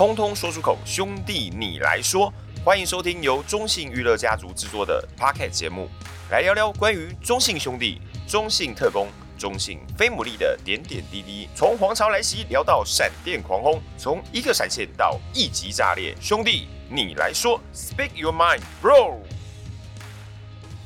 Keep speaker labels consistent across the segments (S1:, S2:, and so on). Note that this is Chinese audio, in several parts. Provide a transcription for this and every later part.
S1: 通通说出口，兄弟你来说。欢迎收听由中信娱乐家族制作的 Pocket 节目，来聊聊关于中信兄弟、中信特工、中信飞牡蛎的点点滴滴。从皇朝来袭聊到闪电狂轰，从一个闪现到一级炸裂，兄弟你来说，Speak your mind, bro。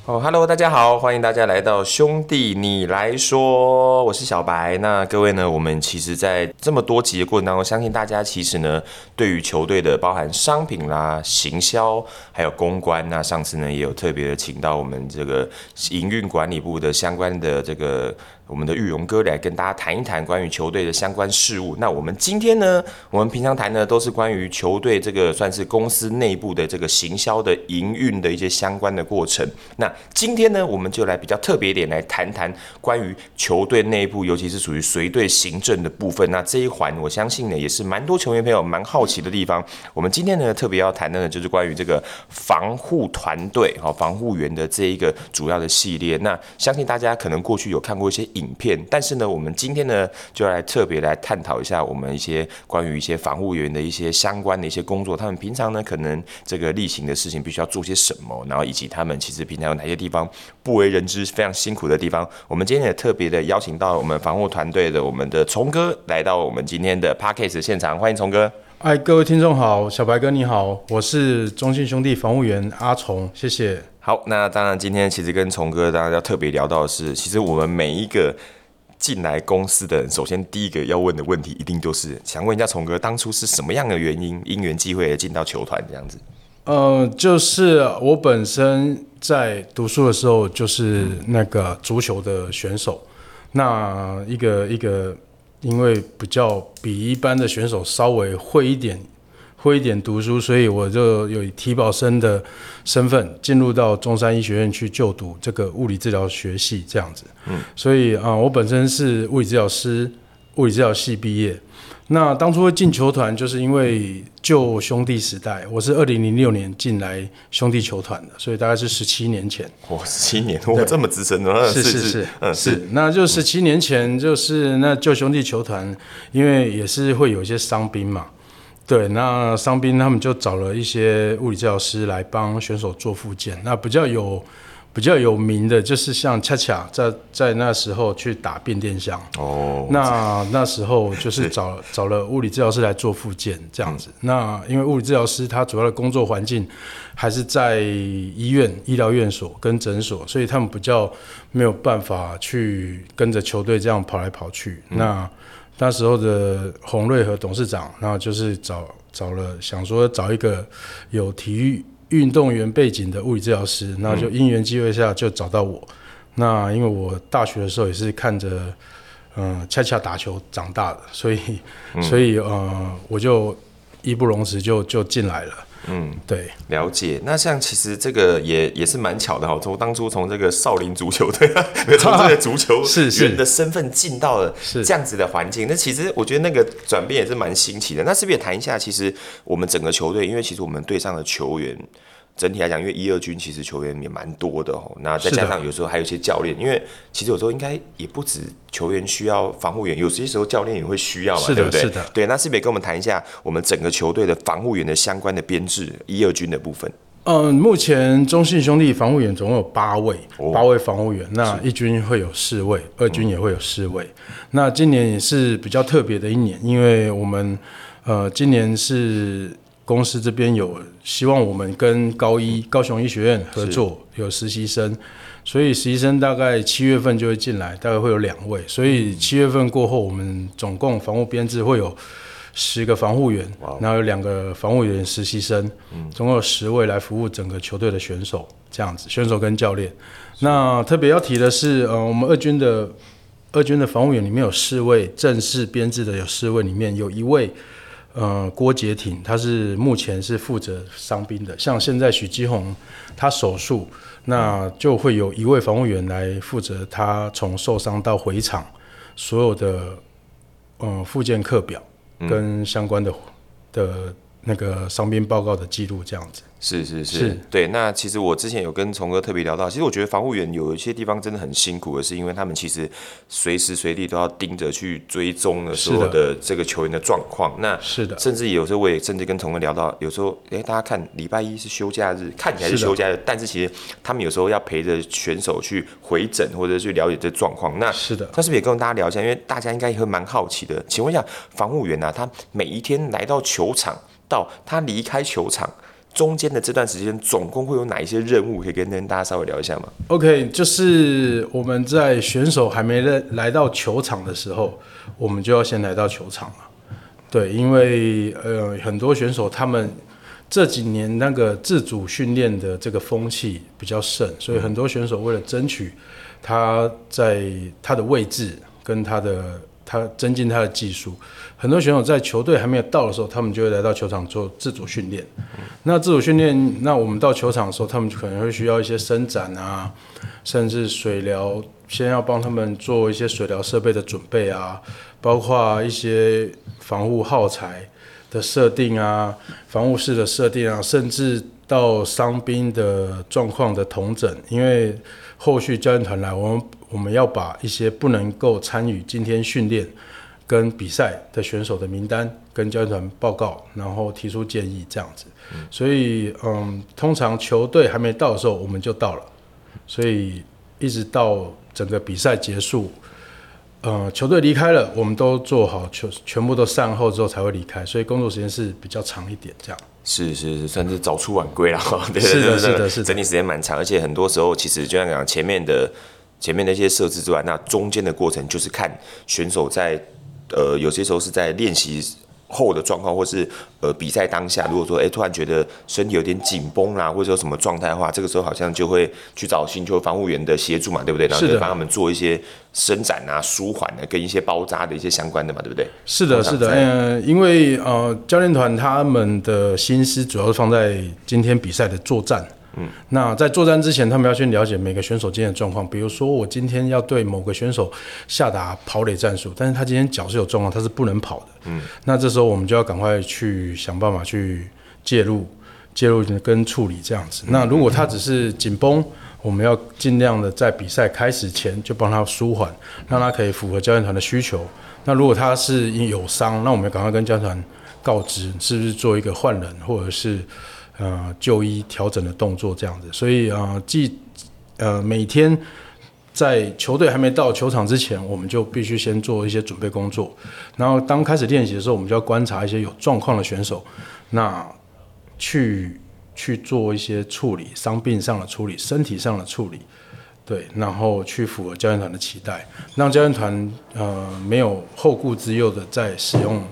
S1: 哦，Hello，大家好，欢迎大家来到兄弟你来说，我是小白。那各位呢，我们其实，在这么多集的过程当中，相信大家其实呢，对于球队的包含商品啦、行销，还有公关，那上次呢，也有特别的请到我们这个营运管理部的相关的这个。我们的玉荣哥来跟大家谈一谈关于球队的相关事务。那我们今天呢，我们平常谈的都是关于球队这个算是公司内部的这个行销的营运的一些相关的过程。那今天呢，我们就来比较特别点来谈谈关于球队内部，尤其是属于随队行政的部分。那这一环，我相信呢，也是蛮多球员朋友蛮好奇的地方。我们今天呢，特别要谈的呢，就是关于这个防护团队哈，防护员的这一个主要的系列。那相信大家可能过去有看过一些。影片，但是呢，我们今天呢，就来特别来探讨一下我们一些关于一些防护员的一些相关的一些工作，他们平常呢，可能这个例行的事情必须要做些什么，然后以及他们其实平常有哪些地方不为人知、非常辛苦的地方。我们今天也特别的邀请到我们防护团队的我们的崇哥来到我们今天的 Podcast 现场，欢迎崇哥。
S2: 嗨，各位听众好，小白哥你好，我是中信兄弟防务员阿崇，谢谢。
S1: 好，那当然，今天其实跟崇哥当然要特别聊到的是，其实我们每一个进来公司的人，首先第一个要问的问题，一定就是想问一下崇哥，当初是什么样的原因，因缘际会进到球团这样子？
S2: 呃，就是我本身在读书的时候，就是那个足球的选手，那一个一个，因为比较比一般的选手稍微会一点。会一点读书，所以我就有以体保生的身份进入到中山医学院去就读这个物理治疗学系这样子。嗯，所以啊，我本身是物理治疗师，物理治疗系毕业。那当初会进球团，就是因为旧兄弟时代，我是二零零六年进来兄弟球团的，所以大概是十七年前。
S1: 哇，十七年，我，这么资深的，
S2: 是是是，嗯是，是。那就十七年前，就是那旧兄弟球团，因为也是会有一些伤兵嘛。对，那伤兵他们就找了一些物理治疗师来帮选手做复健。那比较有比较有名的，就是像恰恰在在那时候去打变电箱。哦。那那时候就是 找找了物理治疗师来做复健这样子。嗯。那因为物理治疗师他主要的工作环境还是在医院、医疗院所跟诊所，所以他们比较没有办法去跟着球队这样跑来跑去。嗯。那那时候的洪瑞和董事长，然后就是找找了，想说找一个有体育运动员背景的物理治疗师，那就因缘机会下就找到我。嗯、那因为我大学的时候也是看着嗯恰恰打球长大的，所以、嗯、所以呃我就义不容辞就就进来了。嗯，对，
S1: 了解。那像其实这个也也是蛮巧的哈，从当初从这个少林足球队，从这个足球员的身份进到了这样子的环境，那其实我觉得那个转变也是蛮新奇的。那是不是也谈一下，其实我们整个球队，因为其实我们队上的球员。整体来讲，因为一二军其实球员也蛮多的哦，那再加上有时候还有一些教练，因为其实有时候应该也不止球员需要防护员，有些时候教练也会需要嘛，对不对？是的，对。那是不是也跟我们谈一下我们整个球队的防护员的相关的编制，一二军的部分？
S2: 嗯，目前中信兄弟防护员总共有八位，八位防护员。那一军会有四位，二军也会有四位。那今年也是比较特别的一年，因为我们呃，今年是。公司这边有希望我们跟高一高雄医学院合作，有实习生，所以实习生大概七月份就会进来，大概会有两位，所以七月份过后，我们总共防护编制会有十个防护员，然后有两个防护员实习生，总共有十位来服务整个球队的选手，这样子，选手跟教练。那特别要提的是，呃，我们二军的二军的防护员里面有四位正式编制的，有四位里面有一位。呃，郭杰挺，他是目前是负责伤兵的。像现在许基宏他手术，那就会有一位防护员来负责他从受伤到回场所有的呃复健课表跟相关的的那个伤兵报告的记录这样子。
S1: 是是是，对。那其实我之前有跟崇哥特别聊到，其实我觉得防护员有一些地方真的很辛苦的是，因为他们其实随时随地都要盯着去追踪的所有的这个球员的状况。那是的，甚至有时候我也甚至跟崇哥聊到，有时候哎，大家看礼拜一是休假日，看起来是休假日，但是其实他们有时候要陪着选手去回诊或者去了解这状况。那是的，他是不是也跟大家聊一下？因为大家应该也会蛮好奇的。请问一下，防护员啊，他每一天来到球场到他离开球场。中间的这段时间，总共会有哪一些任务可以跟大家稍微聊一下吗
S2: ？OK，就是我们在选手还没来来到球场的时候，我们就要先来到球场了。对，因为呃很多选手他们这几年那个自主训练的这个风气比较盛，所以很多选手为了争取他在他的位置跟他的。他增进他的技术，很多选手在球队还没有到的时候，他们就会来到球场做自主训练。那自主训练，那我们到球场的时候，他们可能会需要一些伸展啊，甚至水疗，先要帮他们做一些水疗设备的准备啊，包括一些防护耗材的设定啊，防护室的设定啊，甚至到伤兵的状况的统整，因为后续教练团来，我们。我们要把一些不能够参与今天训练跟比赛的选手的名单跟教练团报告，然后提出建议，这样子。所以，嗯，通常球队还没到的时候，我们就到了。所以，一直到整个比赛结束，呃，球队离开了，我们都做好全全部都善后之后才会离开。所以，工作时间是比较长一点，这样。
S1: 是是是，算是早出晚归了。对
S2: 是的，是的，是的，
S1: 整体时间蛮长，而且很多时候其实就像讲前面的。前面那些设置之外，那中间的过程就是看选手在，呃，有些时候是在练习后的状况，或是呃比赛当下，如果说哎、欸、突然觉得身体有点紧绷啦，或者说什么状态的话，这个时候好像就会去找寻求防护员的协助嘛，对不对？然后就帮他们做一些伸展啊、舒缓的，跟一些包扎的一些相关的嘛，对不对？
S2: 是的，是的，嗯、呃，因为呃教练团他们的心思主要是放在今天比赛的作战。嗯，那在作战之前，他们要先了解每个选手今天的状况。比如说，我今天要对某个选手下达跑垒战术，但是他今天脚是有状况，他是不能跑的。嗯，那这时候我们就要赶快去想办法去介入、介入跟处理这样子。那如果他只是紧绷，我们要尽量的在比赛开始前就帮他舒缓，让他可以符合教练团的需求。那如果他是有伤，那我们要赶快跟教练团告知，是不是做一个换人，或者是。呃，就医调整的动作这样子，所以啊，既呃每天在球队还没到球场之前，我们就必须先做一些准备工作。然后当开始练习的时候，我们就要观察一些有状况的选手，那去去做一些处理，伤病上的处理，身体上的处理，对，然后去符合教练团的期待，让教练团呃没有后顾之忧的在使用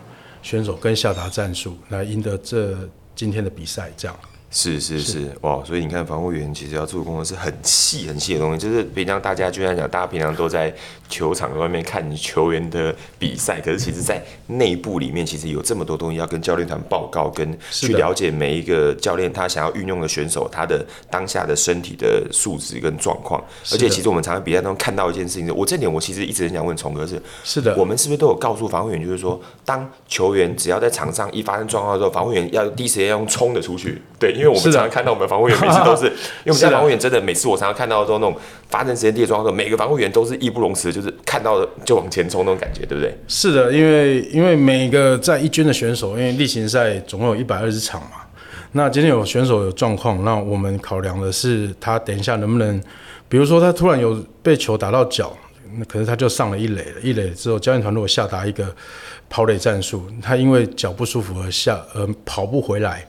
S2: 选手跟下达战术来赢得这。今天的比赛这样。
S1: 是是是，是。哇，所以你看防护员其实要做的工作是很细很细的东西，就是平常大家就像讲，大家平常都在球场外面看球员的比赛，可是其实在内部里面其实有这么多东西要跟教练团报告，跟去了解每一个教练他想要运用的选手他的当下的身体的素质跟状况，而且其实我们常常比赛当中看到一件事情，我这点我其实一直很想问崇哥是，是的，我们是不是都有告诉防护员，就是说当球员只要在场上一发生状况的时候，防护员要第一时间要用冲的出去，对。因为我们常常看到我们防护员每次都是，因为我们家防护员真的每次我常常看到都那种发生时间地的时候，每个防护员都是义不容辞，就是看到的就往前冲那种感觉，对不对？
S2: 是的，因为因为每个在一军的选手，因为例行赛总共有一百二十场嘛，那今天有选手有状况，那我们考量的是他等一下能不能，比如说他突然有被球打到脚，那可是他就上了一垒了，一垒之后教练团如果下达一个跑垒战术，他因为脚不舒服而下而跑不回来。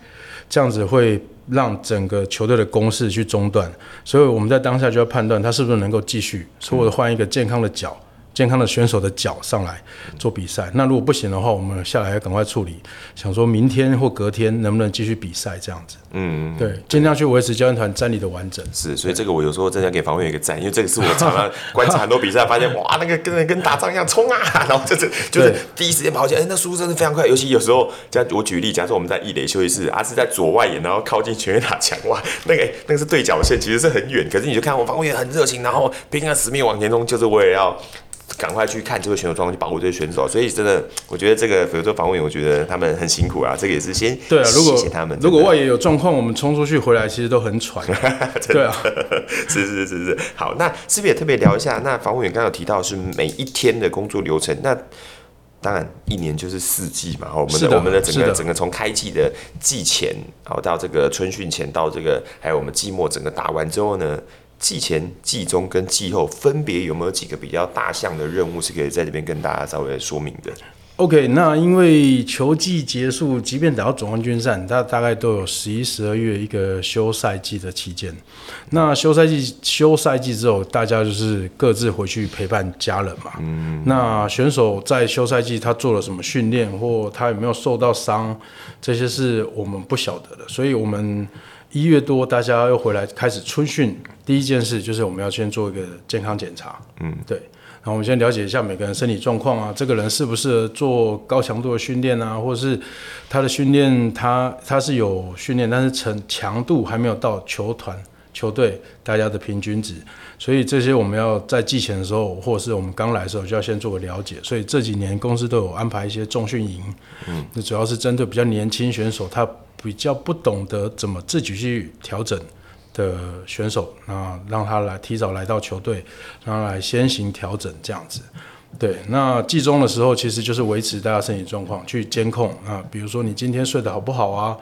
S2: 这样子会让整个球队的攻势去中断，所以我们在当下就要判断他是不是能够继续，或者换一个健康的脚。健康的选手的脚上来做比赛，那如果不行的话，我们下来要赶快处理，想说明天或隔天能不能继续比赛这样子。嗯，对，尽量去维持教练团战力的完整。
S1: 是，所以这个我有时候真的要给防卫员一个赞，因为这个是我常常观察很多比赛，发现 哇，那个跟跟打仗一样冲啊，然后就 是就是第一时间跑起来，哎，那速度真的非常快。尤其有时候，这样我举例，假如说我们在一垒休息室，啊是在左外野，然后靠近全垒打墙，哇，那个那个是对角线，其实是很远，可是你就看我防卫员很热情，然后拼了死命往前冲，就是为了要。赶快去看这个选手状况，去保护这些选手。所以真的，我觉得这个比如说防护员，我觉得他们很辛苦啊。这个也是先
S2: 对啊，如果
S1: 谢谢他们，
S2: 如果外野有状况，我们冲出去回来其实都很喘。对啊，
S1: 是是是是。好，那是不是也特别聊一下？那防务员刚刚有提到是每一天的工作流程，那。当然，一年就是四季嘛。我们的，的我们的整个整个从开季的季前，然后到这个春训前，到这个还有我们季末整个打完之后呢，季前、季中跟季后分别有没有几个比较大项的任务是可以在这边跟大家稍微说明的
S2: ？OK，那因为球季结束，即便打到总冠军赛，它大概都有十一、十二月一个休赛季的期间。那休赛季休赛季之后，大家就是各自回去陪伴家人嘛。嗯。那选手在休赛季他做了什么训练，或他有没有受到伤，这些是我们不晓得的。所以，我们一月多大家又回来开始春训，第一件事就是我们要先做一个健康检查。嗯，对。然后我们先了解一下每个人身体状况啊，这个人适不适合做高强度的训练啊，或者是他的训练他他是有训练，但是成强度还没有到球团球队大家的平均值，所以这些我们要在季前的时候，或者是我们刚来的时候就要先做个了解。所以这几年公司都有安排一些重训营，嗯，那主要是针对比较年轻选手，他比较不懂得怎么自己去调整。的选手，那让他来提早来到球队，让他来先行调整这样子。对，那季中的时候其实就是维持大家身体状况，去监控啊，比如说你今天睡得好不好啊，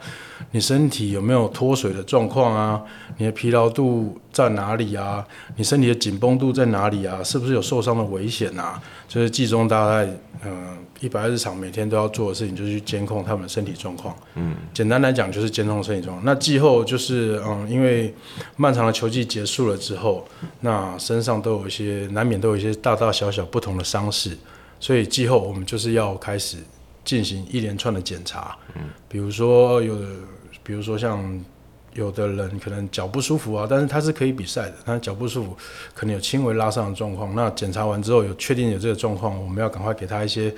S2: 你身体有没有脱水的状况啊，你的疲劳度在哪里啊，你身体的紧绷度在哪里啊，是不是有受伤的危险啊？就是季中大概嗯。一百日常每天都要做的事情，就是去监控他们的身体状况。嗯，简单来讲就是监控身体状况。那季后就是嗯，因为漫长的球季结束了之后，那身上都有一些难免都有一些大大小小不同的伤势，所以季后我们就是要开始进行一连串的检查。嗯，比如说有的，比如说像。有的人可能脚不舒服啊，但是他是可以比赛的。他脚不舒服，可能有轻微拉伤的状况。那检查完之后有确定有这个状况，我们要赶快给他一些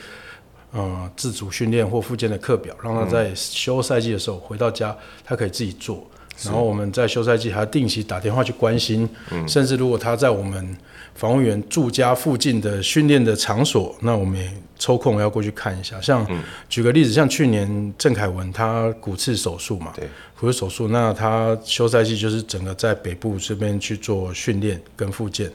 S2: 呃自主训练或附件的课表，让他在休赛季的时候回到家，他可以自己做。然后我们在休赛季还要定期打电话去关心，甚至如果他在我们防护员住家附近的训练的场所，那我们也抽空要过去看一下。像举个例子，像去年郑凯文他骨刺手术嘛，对，骨刺手术，那他休赛季就是整个在北部这边去做训练跟复健。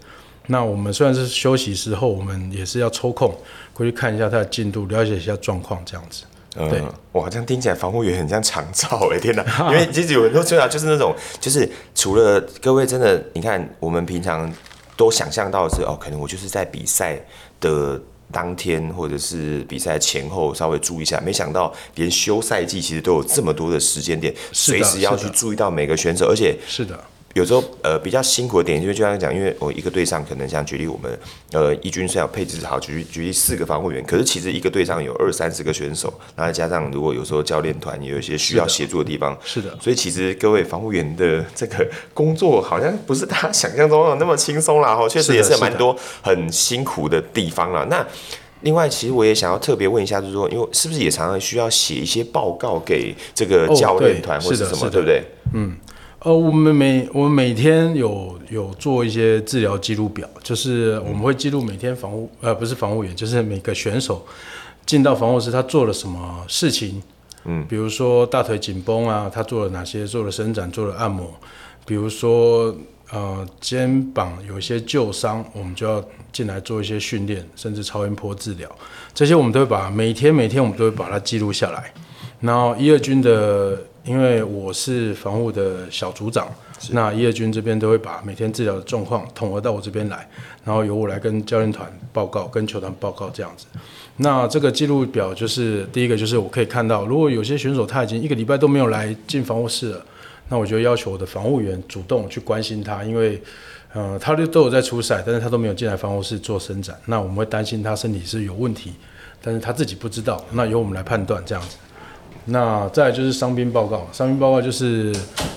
S2: 那我们虽然是休息时候，我们也是要抽空过去看一下他的进度，了解一下状况这样子。嗯，对
S1: 哇，这样听起来防护员很像长照哎，天哪！因为其实有很多说法，就是那种，就是除了各位真的，你看我们平常都想象到的是哦，可能我就是在比赛的当天或者是比赛前后稍微注意一下，没想到连休赛季其实都有这么多的时间点，随时要去注意到每个选手，而且
S2: 是的。
S1: 有时候呃比较辛苦的点，因为就像讲，因为我一个队上可能像举例我们呃一军是要配置好，举例举例四个防护员，可是其实一个队上有二三十个选手，然后加上如果有时候教练团也有一些需要协助的地方，
S2: 是的，
S1: 所以其实各位防护员的这个工作好像不是大家想象中的那么轻松啦，哈，确实也是蛮多很辛苦的地方啦。那另外，其实我也想要特别问一下，就是说，因为是不是也常常需要写一些报告给这个教练团或者什么，对不对？嗯。
S2: 呃，我们每我们每天有有做一些治疗记录表，就是我们会记录每天防护，呃，不是防护员，就是每个选手进到防护室他做了什么事情，嗯，比如说大腿紧绷啊，他做了哪些，做了伸展，做了按摩，比如说呃肩膀有一些旧伤，我们就要进来做一些训练，甚至超音波治疗，这些我们都会把每天每天我们都会把它记录下来，然后一二军的。因为我是防护的小组长，那一二军这边都会把每天治疗的状况统合到我这边来，然后由我来跟教练团报告，跟球团报告这样子。那这个记录表就是第一个，就是我可以看到，如果有些选手他已经一个礼拜都没有来进防护室了，那我就要求我的防护员主动去关心他，因为，呃，他都都有在出赛，但是他都没有进来防护室做伸展，那我们会担心他身体是有问题，但是他自己不知道，那由我们来判断这样子。那再来就是伤兵报告，伤兵报告就是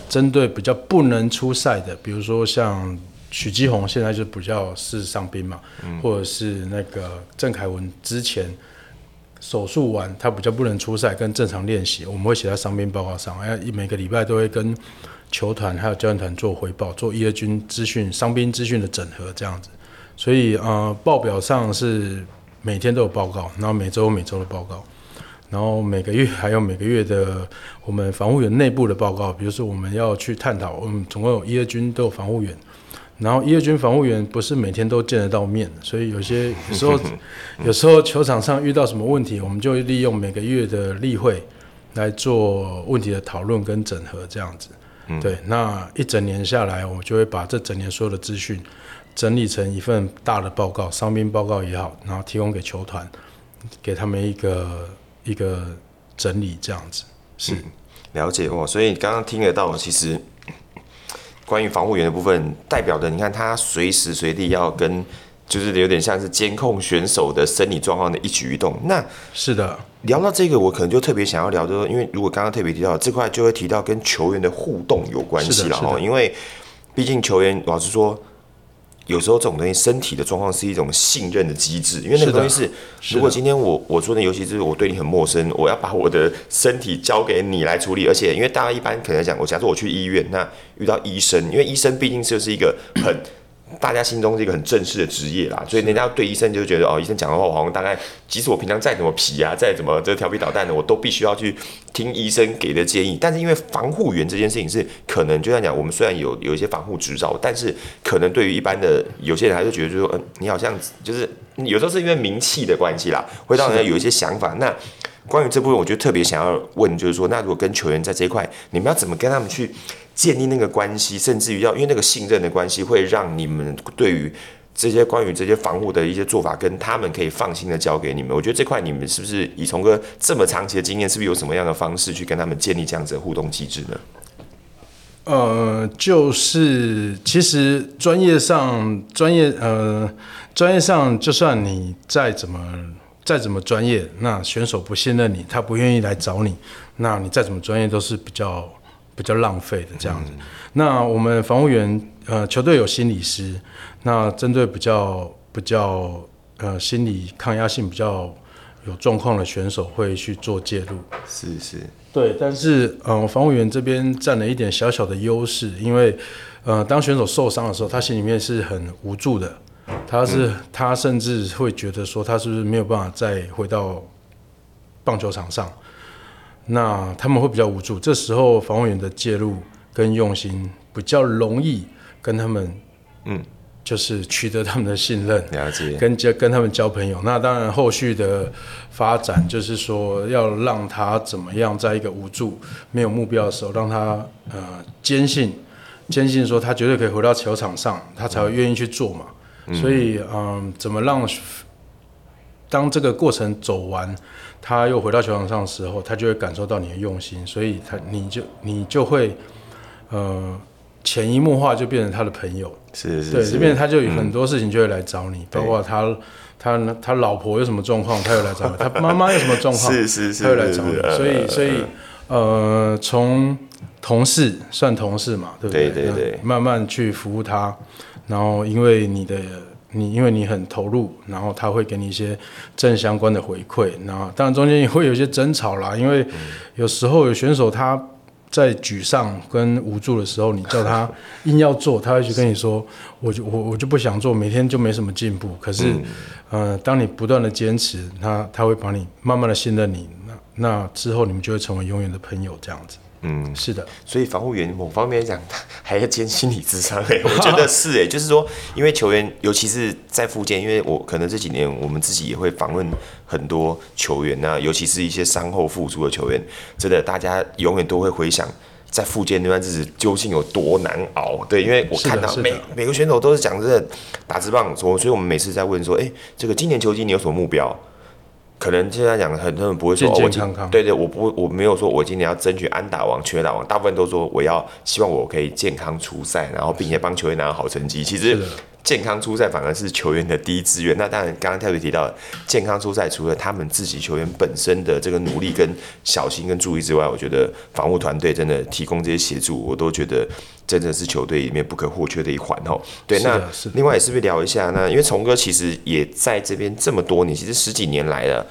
S2: 针对比较不能出赛的，比如说像许基宏现在就比较是伤兵嘛，嗯、或者是那个郑凯文之前手术完他比较不能出赛跟正常练习，我们会写在伤兵报告上，哎，每个礼拜都会跟球团还有教练团做回报，做一二军资讯、伤兵资讯的整合这样子。所以呃，报表上是每天都有报告，然后每周每周的报告，然后每个月还有每个月的我们防护员内部的报告，比如说我们要去探讨，我们总共有一二军都有防护员。然后一二军防护员不是每天都见得到面，所以有些有时候 有时候球场上遇到什么问题，我们就利用每个月的例会来做问题的讨论跟整合，这样子。对，那一整年下来，我们就会把这整年所有的资讯整理成一份大的报告，伤兵报告也好，然后提供给球团，给他们一个一个整理，这样子。是，
S1: 了解哦。所以刚刚听得到，其实。关于防护员的部分，代表的你看他随时随地要跟，就是有点像是监控选手的生理状况的一举一动。那
S2: 是的，
S1: 聊到这个，我可能就特别想要聊，就是因为如果刚刚特别提到这块，就会提到跟球员的互动有关系了哈。因为毕竟球员老实说。有时候这种东西，身体的状况是一种信任的机制，因为那个东西是，是如果今天我我说的，尤其是我对你很陌生，我要把我的身体交给你来处理，而且因为大家一般可能讲，我假设我去医院，那遇到医生，因为医生毕竟就是一个很。大家心中是一个很正式的职业啦，所以人家对医生就觉得哦，医生讲的话，我好像大概，即使我平常再怎么皮啊，再怎么这调皮捣蛋的，我都必须要去听医生给的建议。但是因为防护员这件事情是可能，就像讲，我们虽然有有一些防护执照，但是可能对于一般的有些人还是觉得，就是说，嗯，你好像就是有时候是因为名气的关系啦，会让人有一些想法。那关于这部分，我就特别想要问，就是说，那如果跟球员在这一块，你们要怎么跟他们去？建立那个关系，甚至于要因为那个信任的关系，会让你们对于这些关于这些防护的一些做法，跟他们可以放心的交给你们。我觉得这块你们是不是以从哥这么长期的经验，是不是有什么样的方式去跟他们建立这样子的互动机制呢？
S2: 呃，就是其实专业上专业呃专业上，就算你再怎么再怎么专业，那选手不信任你，他不愿意来找你，那你再怎么专业都是比较。比较浪费的这样子。嗯、那我们防务员，呃，球队有心理师，那针对比较比较呃心理抗压性比较有状况的选手会去做介入。
S1: 是是。
S2: 对，但是呃，防务员这边占了一点小小的优势，因为呃，当选手受伤的时候，他心里面是很无助的，他是、嗯、他甚至会觉得说，他是不是没有办法再回到棒球场上。那他们会比较无助，这时候防护员的介入跟用心比较容易跟他们，嗯，就是取得他们的信任，
S1: 了解，
S2: 跟交跟他们交朋友。那当然后续的发展就是说要让他怎么样，在一个无助、没有目标的时候，让他呃坚信，坚信说他绝对可以回到球场上，他才会愿意去做嘛。嗯、所以嗯、呃，怎么让当这个过程走完？他又回到球场上的时候，他就会感受到你的用心，所以他你就你就会，呃，潜移默化就变成他的朋友。
S1: 是是是。
S2: 对，这边他就有很多事情就会来找你，嗯、包括他他他老婆有什么状况，他又来找你；他妈妈有什么状况，是是是，他又来找你。所以所以呃，从同事算同事嘛，对不对？对对对。慢慢去服务他，然后因为你的。你因为你很投入，然后他会给你一些正相关的回馈，然后当然中间也会有一些争吵啦，因为有时候有选手他在沮丧跟无助的时候，你叫他硬要做，他会去跟你说，我就我我就不想做，每天就没什么进步。可是，嗯、呃，当你不断的坚持，他他会把你慢慢的信任你，那那之后你们就会成为永远的朋友这样子。嗯，是的，
S1: 所以防护员某方面讲，还要兼心理智商哎，我觉得是哎，就是说，因为球员，尤其是在复健，因为我可能这几年我们自己也会访问很多球员啊，尤其是一些伤后复出的球员，真的大家永远都会回想在复健那段日子究竟有多难熬。对，因为我看到每每个选手都是讲着打直棒，所以我们每次在问说，哎，这个今年球季你有什么目标？可能现在讲很多人不会说健健康康，对对，我不我没有说我今年要争取安打王、全垒打王，大部分都说我要希望我可以健康出赛，然后并且帮球员拿到好成绩。其实。健康出赛反而是球员的第一志愿。那当然，刚刚特别提到健康出赛，除了他们自己球员本身的这个努力跟小心跟注意之外，我觉得防护团队真的提供这些协助，我都觉得真的是球队里面不可或缺的一环哦。对，那另外也是不是聊一下？那因为从哥其实也在这边这么多年，其实十几年来了，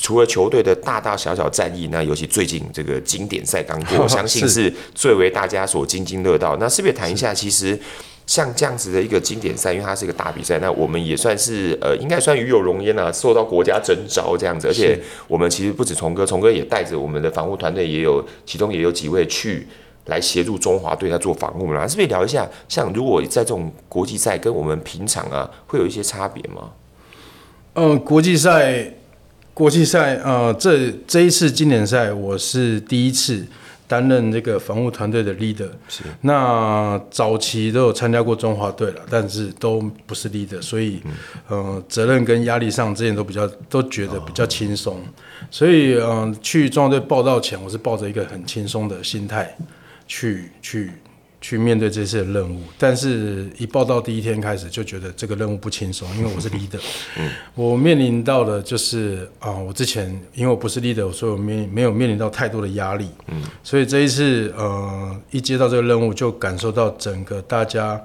S1: 除了球队的大大小小战役，那尤其最近这个经典赛刚过，我 相信是最为大家所津津乐道。那是不是也谈一下？其实。像这样子的一个经典赛，因为它是一个大比赛，那我们也算是呃，应该算与有荣焉啊，受到国家征召这样子。而且我们其实不止崇哥，崇哥也带着我们的防护团队，也有其中也有几位去来协助中华队在做防护嘛。是不是聊一下？像如果在这种国际赛跟我们平常啊，会有一些差别吗？
S2: 嗯、呃，国际赛，国际赛，呃，这这一次经典赛我是第一次。担任这个防护团队的 leader，是那早期都有参加过中华队了，但是都不是 leader，所以，嗯、呃，责任跟压力上之前都比较都觉得比较轻松，哦、所以，嗯、呃，去中华队报道前，我是抱着一个很轻松的心态去去。去面对这次的任务，但是一报到第一天开始就觉得这个任务不轻松，因为我是 leader，嗯，我面临到的就是啊，我之前因为我不是 leader，所以我面没有面临到太多的压力，嗯，所以这一次呃一接到这个任务，就感受到整个大家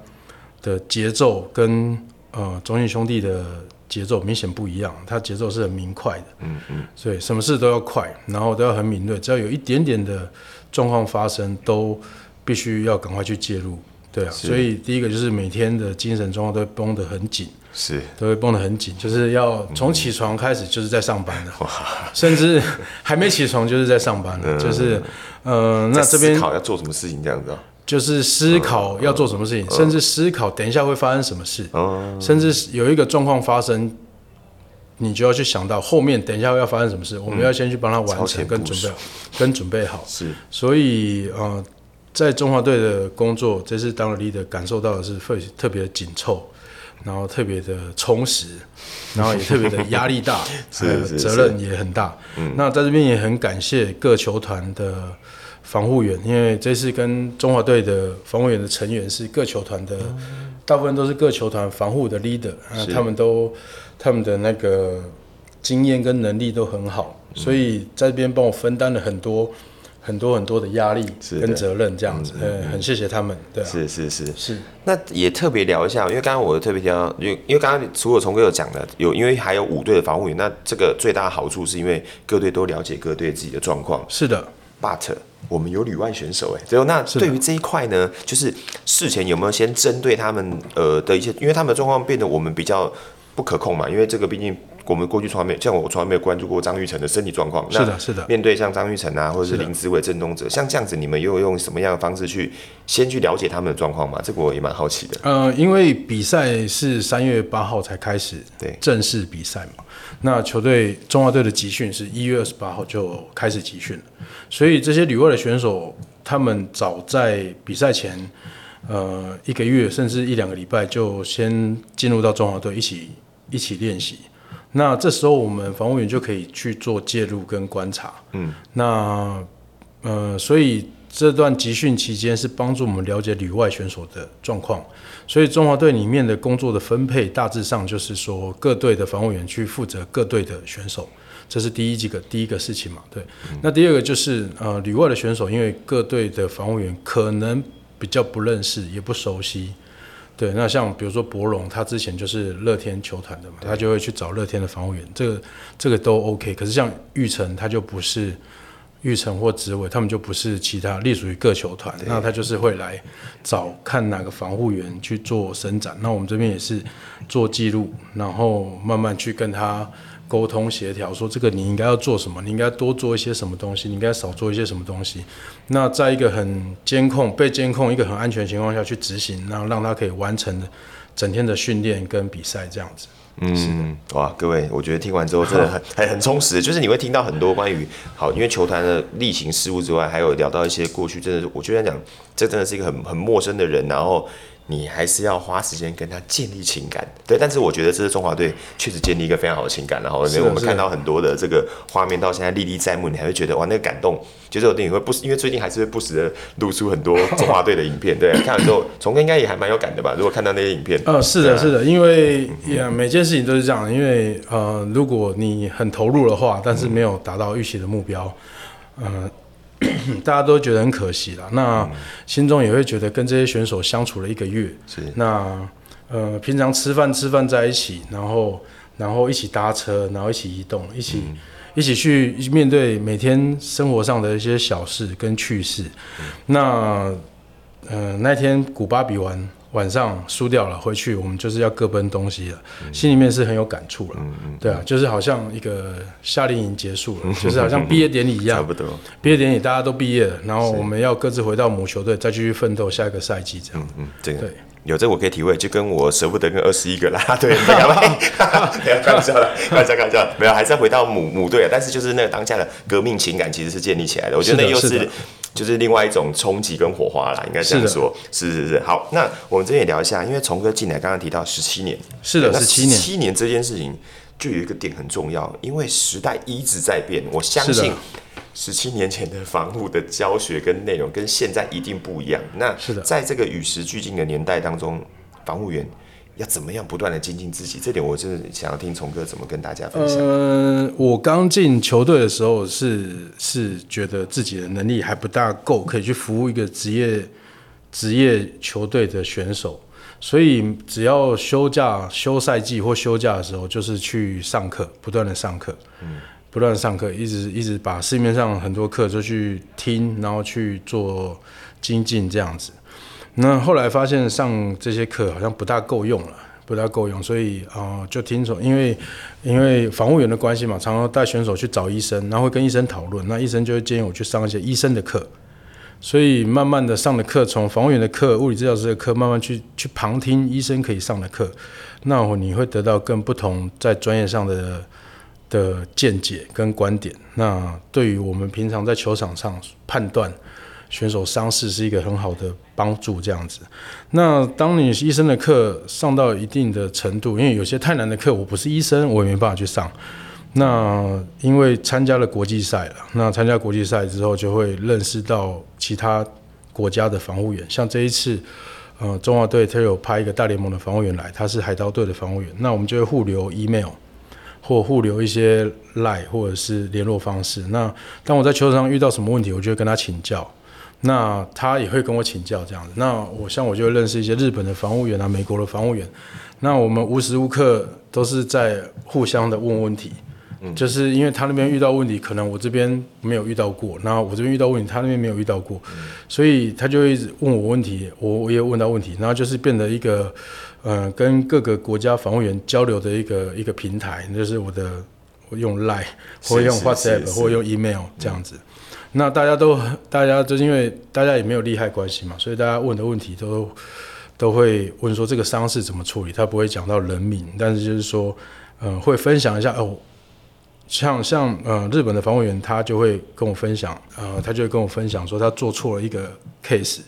S2: 的节奏跟呃中信兄弟的节奏明显不一样，它节奏是很明快的，嗯嗯，所以什么事都要快，然后都要很敏锐，只要有一点点的状况发生都。必须要赶快去介入，对啊，所以第一个就是每天的精神状况都会绷得很紧，是，都会绷得很紧，就是要从起床开始就是在上班的，嗯、甚至还没起床就是在上班的，嗯、就是，呃，那这边
S1: 思考要做什么事情这样子啊？
S2: 就是思考要做什么事情，嗯、甚至思考等一下会发生什么事，嗯、甚至有一个状况发生，你就要去想到后面等一下要发生什么事，嗯、我们要先去帮他完成跟准备，跟准备好，是，所以呃。在中华队的工作，这次当了 leader，感受到的是会特别的紧凑，然后特别的充实，然后也特别的压力大，是是是责任也很大。嗯，那在这边也很感谢各球团的防护员，因为这次跟中华队的防护员的成员是各球团的，嗯、大部分都是各球团防护的 leader，啊，他们都他们的那个经验跟能力都很好，嗯、所以在这边帮我分担了很多。很多很多的压力跟责任这样子，呃，很谢谢他们，对，是
S1: 是是是。那也特别聊一下，因为刚刚我特别提到，因为因为刚刚除了从哥有讲的，有因为还有五队的防护员，那这个最大的好处是因为各队都了解各队自己的状况。
S2: 是的
S1: ，But 我们有旅外选手，哎，最后那对于这一块呢，就是事前有没有先针对他们呃的一些，因为他们的状况变得我们比较不可控嘛，因为这个毕竟。我们过去从来没有，像我从来没有关注过张玉成的身体状况。
S2: 是的，是的。面
S1: 对像张玉成啊，或者是林子伟、郑东哲，像这样子，你们又用什么样的方式去先去了解他们的状况吗？这个我也蛮好奇的。
S2: 呃，因为比赛是三月八号才开始，对，正式比赛嘛。那球队中华队的集训是一月二十八号就开始集训了，所以这些旅外的选手，他们早在比赛前，呃，一个月甚至一两个礼拜就先进入到中华队一起一起练习。那这时候我们防务员就可以去做介入跟观察，嗯，那呃，所以这段集训期间是帮助我们了解旅外选手的状况，所以中华队里面的工作的分配大致上就是说各队的防务员去负责各队的选手，这是第一几个第一个事情嘛，对。嗯、那第二个就是呃旅外的选手，因为各队的防务员可能比较不认识也不熟悉。对，那像比如说博龙，他之前就是乐天球团的嘛，他就会去找乐天的防护员，这个这个都 OK。可是像玉成，他就不是玉成或职位，他们就不是其他隶属于各球团，那他就是会来找看哪个防护员去做伸展。那我们这边也是做记录，然后慢慢去跟他。沟通协调，说这个你应该要做什么，你应该多做一些什么东西，你应该少做一些什么东西。那在一个很监控、被监控、一个很安全的情况下去执行，然后让他可以完成整天的训练跟比赛这样子。
S1: 嗯，哇，各位，我觉得听完之后真的很还很充实，就是你会听到很多关于好，因为球团的例行事务之外，还有聊到一些过去，真的我觉得讲这真的是一个很很陌生的人，然后。你还是要花时间跟他建立情感，对。但是我觉得这是中华队确实建立一个非常好的情感，然后我们看到很多的这个画面，到现在历历在目，你还会觉得哇，那个感动。就是有电影会不时，因为最近还是会不时的露出很多中华队的影片，对。看完之后，从哥应该也还蛮有感的吧？如果看到那些影片，
S2: 呃，是的，啊、是的，因为呀，每件事情都是这样，因为呃，如果你很投入的话，但是没有达到预期的目标，呃。大家都觉得很可惜啦，那心中也会觉得跟这些选手相处了一个月，是。那呃平常吃饭吃饭在一起，然后然后一起搭车，然后一起移动，一起、嗯、一起去面对每天生活上的一些小事跟趣事。嗯、那呃那天古巴比完晚上输掉了，回去我们就是要各奔东西了，嗯、心里面是很有感触了。嗯嗯，对啊，就是好像一个夏令营结束了，嗯、就是好像毕业典礼一样。差不多。毕业典礼大家都毕业了，然后我们要各自回到母球队，再继续奋斗下一个赛季，这样。嗯嗯，这个对。
S1: 有这我可以体会，就跟我舍不得跟二十一个啦队一样。开玩笑的，开玩笑，开玩笑，没有，还是要回到母母队啊。但是就是那个当下的革命情感其实是建立起来的。我觉得那又是，是就是另外一种冲击跟火花啦，应该这样说。是是是，好，那我们这边也聊一下，因为从哥进来刚刚提到十七年，
S2: 是的，十七年，
S1: 七年这件事情就有一个点很重要，因为时代一直在变，我相信。十七年前的防护的教学跟内容跟现在一定不一样。那是的，在这个与时俱进的年代当中，防护员要怎么样不断的精进自己？这点我真的想要听从哥怎么跟大家分享。
S2: 嗯、呃，我刚进球队的时候是是觉得自己的能力还不大够，可以去服务一个职业职业球队的选手，所以只要休假、休赛季或休假的时候，就是去上课，不断的上课。嗯。不断上课，一直一直把市面上很多课就去听，然后去做精进这样子。那后来发现上这些课好像不大够用了，不大够用，所以啊、就听从，因为因为防护员的关系嘛，常常带选手去找医生，然后会跟医生讨论，那医生就会建议我去上一些医生的课。所以慢慢的上的课，从防护员的课、物理治疗师的课，慢慢去去旁听医生可以上的课，那你会得到更不同在专业上的。的见解跟观点，那对于我们平常在球场上判断选手伤势是一个很好的帮助。这样子，那当你医生的课上到一定的程度，因为有些太难的课，我不是医生，我也没办法去上。那因为参加了国际赛了，那参加国际赛之后，就会认识到其他国家的防护员。像这一次，呃，中华队他有派一个大联盟的防护员来，他是海盗队的防护员，那我们就会互留 email。或互留一些 line 或者是联络方式。那当我在球场上遇到什么问题，我就会跟他请教。那他也会跟我请教这样子。那我像我就认识一些日本的防务员啊，美国的防务员。那我们无时无刻都是在互相的问问题。嗯，就是因为他那边遇到问题，可能我这边没有遇到过。然后我这边遇到问题，他那边没有遇到过。所以他就会一直问我问题，我我也问到问题，然后就是变得一个。呃，跟各个国家防务员交流的一个一个平台，就是我的我用 Line 或用 WhatsApp 或用 email 这样子。嗯、那大家都大家就是因为大家也没有利害关系嘛，所以大家问的问题都都会问说这个伤势怎么处理，他不会讲到人名，但是就是说，呃，会分享一下哦。像像呃日本的防卫员，他就会跟我分享，呃，他就会跟我分享说他做错了一个 case，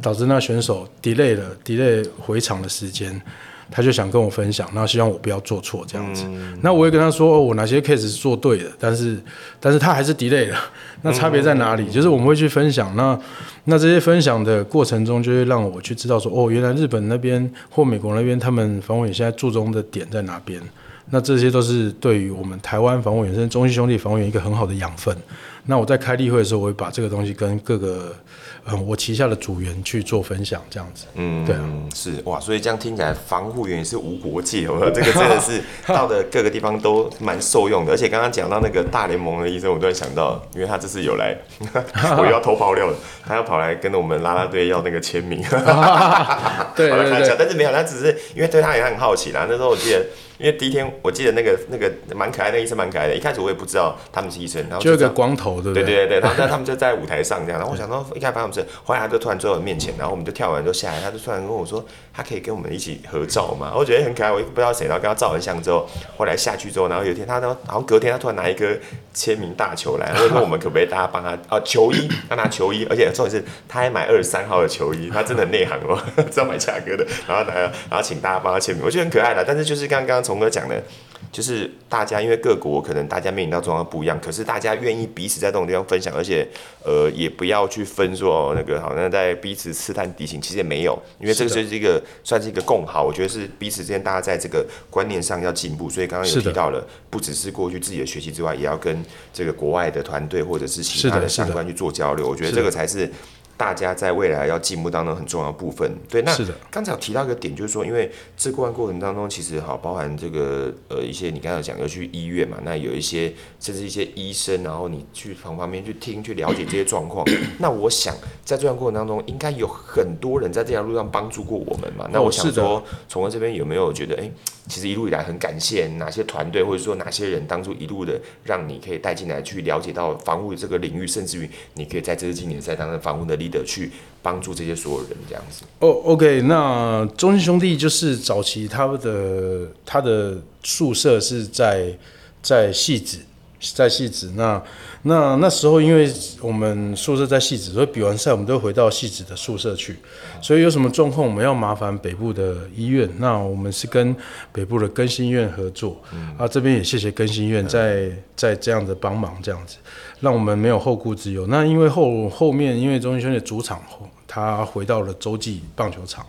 S2: 导致那选手 delay 了 delay 回场的时间，他就想跟我分享，然后希望我不要做错这样子。嗯、那我也跟他说，哦，我哪些 case 是做对的，但是但是他还是 delay 了，那差别在哪里？嗯、就是我们会去分享，那那这些分享的过程中，就会让我去知道说，哦，原来日本那边或美国那边，他们防护员现在注重的点在哪边。那这些都是对于我们台湾防护员，甚至中信兄弟防护员一个很好的养分。那我在开例会的时候，我会把这个东西跟各个，嗯，我旗下的组员去做分享，这样子。嗯，对啊，
S1: 是哇，所以这样听起来，防护员也是无国界哦。这个真的是 到的各个地方都蛮受用的。而且刚刚讲到那个大联盟的医生，我突然想到，因为他这次有来，我又要偷爆料了，他要跑来跟我们啦啦队要那个签名。
S2: 对对对，
S1: 但是没有，他只是因为对他也很好奇啦。那时候我记得。因为第一天我记得那个那个蛮可爱的医生蛮可爱的，一开始我也不知道他们是医生，然后就
S2: 一个光头，对不对？
S1: 对对对，然后他们就在舞台上这样，然后我想说一开始他们是，后来他就突然坐在我面前，然后我们就跳完就下来，他就突然跟我说他可以跟我们一起合照嘛，我觉得很可爱，我也不知道谁，然后跟他照完相之后，后来下去之后，然后有一天他都，然后隔天他突然拿一个签名大球来，问我们可不可以大家帮他啊球衣，他拿球衣，而且重点是他还买二十三号的球衣，他真的很内行哦，知道买价格的，然后然后请大家帮他签名，我觉得很可爱的，但是就是刚刚从哥讲的。就是大家，因为各国可能大家面临到状况不一样，可是大家愿意彼此在这种地方分享，而且呃也不要去分说哦那个好像在彼此刺探敌情，其实也没有，因为这个就是一个算是一个共好，我觉得是彼此之间大家在这个观念上要进步，所以刚刚有提到了，不只是过去自己的学习之外，也要跟这个国外的团队或者是其他的相关去做交流，我觉得这个才是。大家在未来要进步当中很重要的部分。对，那。刚才有提到一个点，就是说，因为这过过程当中，其实哈，包含这个呃一些你刚才讲要去医院嘛，那有一些甚至一些医生，然后你去从旁边去听去了解这些状况。那我想在这段过程当中，应该有很多人在这条路上帮助过我们嘛。那我想说，从哥这边有没有觉得，哎，其实一路以来很感谢哪些团队，或者说哪些人当初一路的让你可以带进来去了解到防护这个领域，甚至于你可以在这次经典赛当中防护的 leader 去帮助这些所有人这样子。
S2: 哦、，OK，那中信兄弟就是早期他的他的宿舍是在在汐止，在汐止。那那那时候，因为我们宿舍在戏子，所以比完赛我们都回到戏子的宿舍去。所以有什么状况，我们要麻烦北部的医院。那我们是跟北部的更新院合作。嗯、啊，这边也谢谢更新院在在这样的帮忙，这样子。让我们没有后顾之忧。那因为后后面，因为中信兄弟的主场，他回到了洲际棒球场。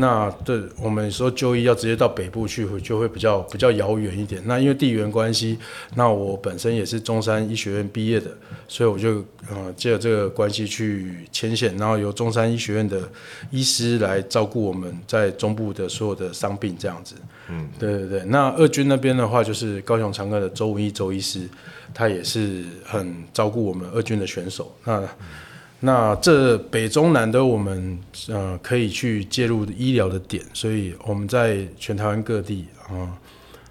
S2: 那对我们说就医要直接到北部去，就会比较比较遥远一点。那因为地缘关系，那我本身也是中山医学院毕业的，所以我就呃借着这个关系去牵线，然后由中山医学院的医师来照顾我们在中部的所有的伤病这样子。嗯，对对对。那二军那边的话，就是高雄长庚的周文义周医师。他也是很照顾我们二军的选手。那那这北中南都我们呃可以去介入医疗的点，所以我们在全台湾各地啊、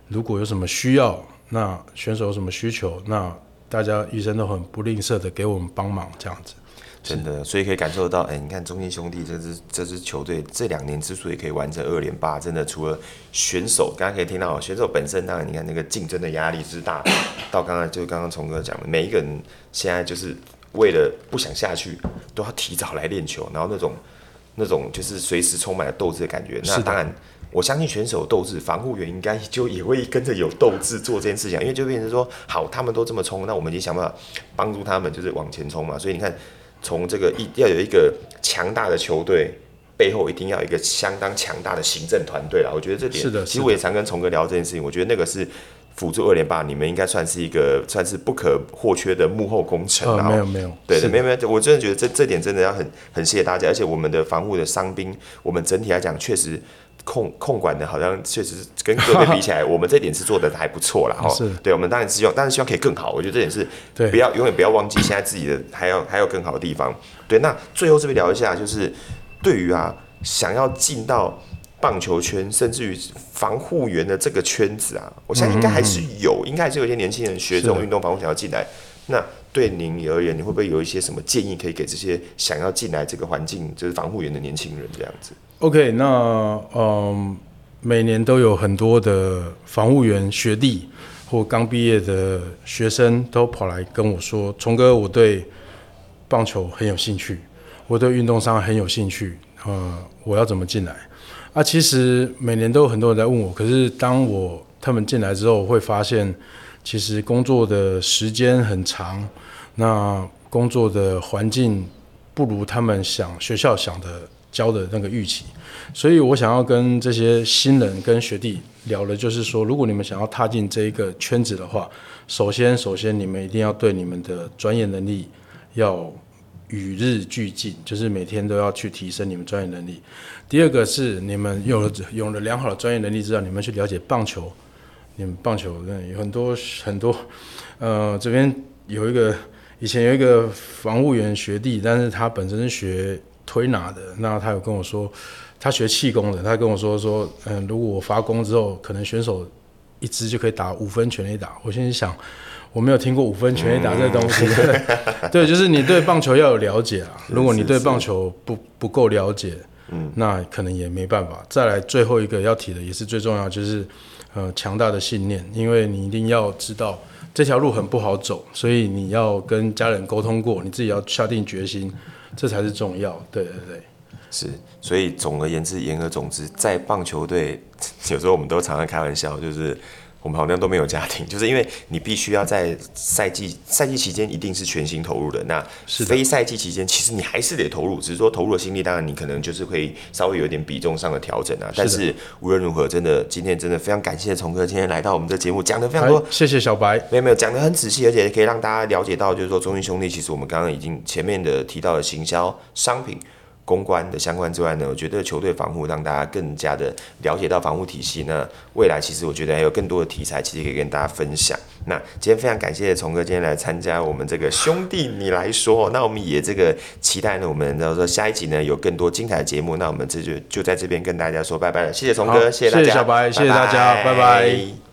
S2: 如果有什么需要，那选手有什么需求，那大家医生都很不吝啬的给我们帮忙这样子。
S1: 真的，所以可以感受到，哎，你看中信兄弟这支这支球队这两年之所以可以完成二连霸，真的除了选手，刚刚可以听到选手本身，当然你看那个竞争的压力之大，到刚刚就刚刚从哥讲的，每一个人现在就是为了不想下去，都要提早来练球，然后那种那种就是随时充满了斗志的感觉。那当然，我相信选手斗志，防护员应该就也会跟着有斗志做这件事情，因为就变成说，好，他们都这么冲，那我们已经想办法帮助他们，就是往前冲嘛。所以你看。从这个一要有一个强大的球队，背后一定要有一个相当强大的行政团队啦。我觉得这点是的，其实我也常跟从哥聊这件事情。我觉得那个是辅助二连霸，你们应该算是一个算是不可或缺的幕后工程。
S2: 啊、哦，没有没有，
S1: 对对，没有没有，我真的觉得这这点真的要很很谢谢大家。而且我们的防护的伤兵，我们整体来讲确实。控控管的好像确实跟各位比起来，我们这点是做的还不错啦。哈。是，对，我们当然希望，但是希望可以更好。我觉得这点是，不要永远不要忘记现在自己的还要还有更好的地方。对，那最后这边聊一下，就是对于啊想要进到棒球圈，甚至于防护员的这个圈子啊，我相信应该还是有，应该还是有一些年轻人学这种运动防护想要进来。那对您而言，你会不会有一些什么建议可以给这些想要进来这个环境就是防护员的年轻人这样子
S2: ？OK，那嗯，每年都有很多的防护员学弟或刚毕业的学生都跑来跟我说：“崇哥，我对棒球很有兴趣，我对运动伤很有兴趣，呃，我要怎么进来？”啊，其实每年都有很多人在问我，可是当我他们进来之后，会发现其实工作的时间很长，那工作的环境不如他们想学校想的。教的那个预期，所以我想要跟这些新人跟学弟聊的，就是说，如果你们想要踏进这一个圈子的话，首先，首先你们一定要对你们的专业能力要与日俱进，就是每天都要去提升你们专业能力。第二个是你们有了有了良好的专业能力之后，你们去了解棒球，你们棒球有很多很多，呃，这边有一个以前有一个防务员学弟，但是他本身是学。推拿的，那他有跟我说，他学气功的，他跟我说说，嗯，如果我发功之后，可能选手一支就可以打五分全垒打。我心里想，我没有听过五分全垒打这个东西，嗯、对，就是你对棒球要有了解啊。如果你对棒球不不够了解，嗯，那可能也没办法。再来最后一个要提的也是最重要，就是呃强大的信念，因为你一定要知道这条路很不好走，所以你要跟家人沟通过，你自己要下定决心。这才是重要，对对对，
S1: 是，所以总而言之，言而总之，在棒球队，有时候我们都常常开玩笑，就是我们好像都没有家庭，就是因为你必须要在赛季赛季期间一定是全心投入的。那非赛季期间，其实你还是得投入，只是说投入的心力，当然你可能就是会稍微有点比重上的调整啊。但是无论如何，真的今天真的非常感谢虫哥今天来到我们的节目，讲的非常多。
S2: 谢谢小白，
S1: 没有没有讲的很仔细，而且可以让大家了解到，就是说中信兄弟其实我们刚刚已经前面的提到的行销商品。公关的相关之外呢，我觉得球队防护让大家更加的了解到防护体系。那未来其实我觉得还有更多的题材，其实可以跟大家分享。那今天非常感谢从哥今天来参加我们这个兄弟你来说。那我们也这个期待呢，我们到时候下一集呢有更多精彩的节目。那我们这就就在这边跟大家说拜拜了。谢谢从哥，谢谢大家，
S2: 谢谢小白，谢谢大家，拜拜。拜拜。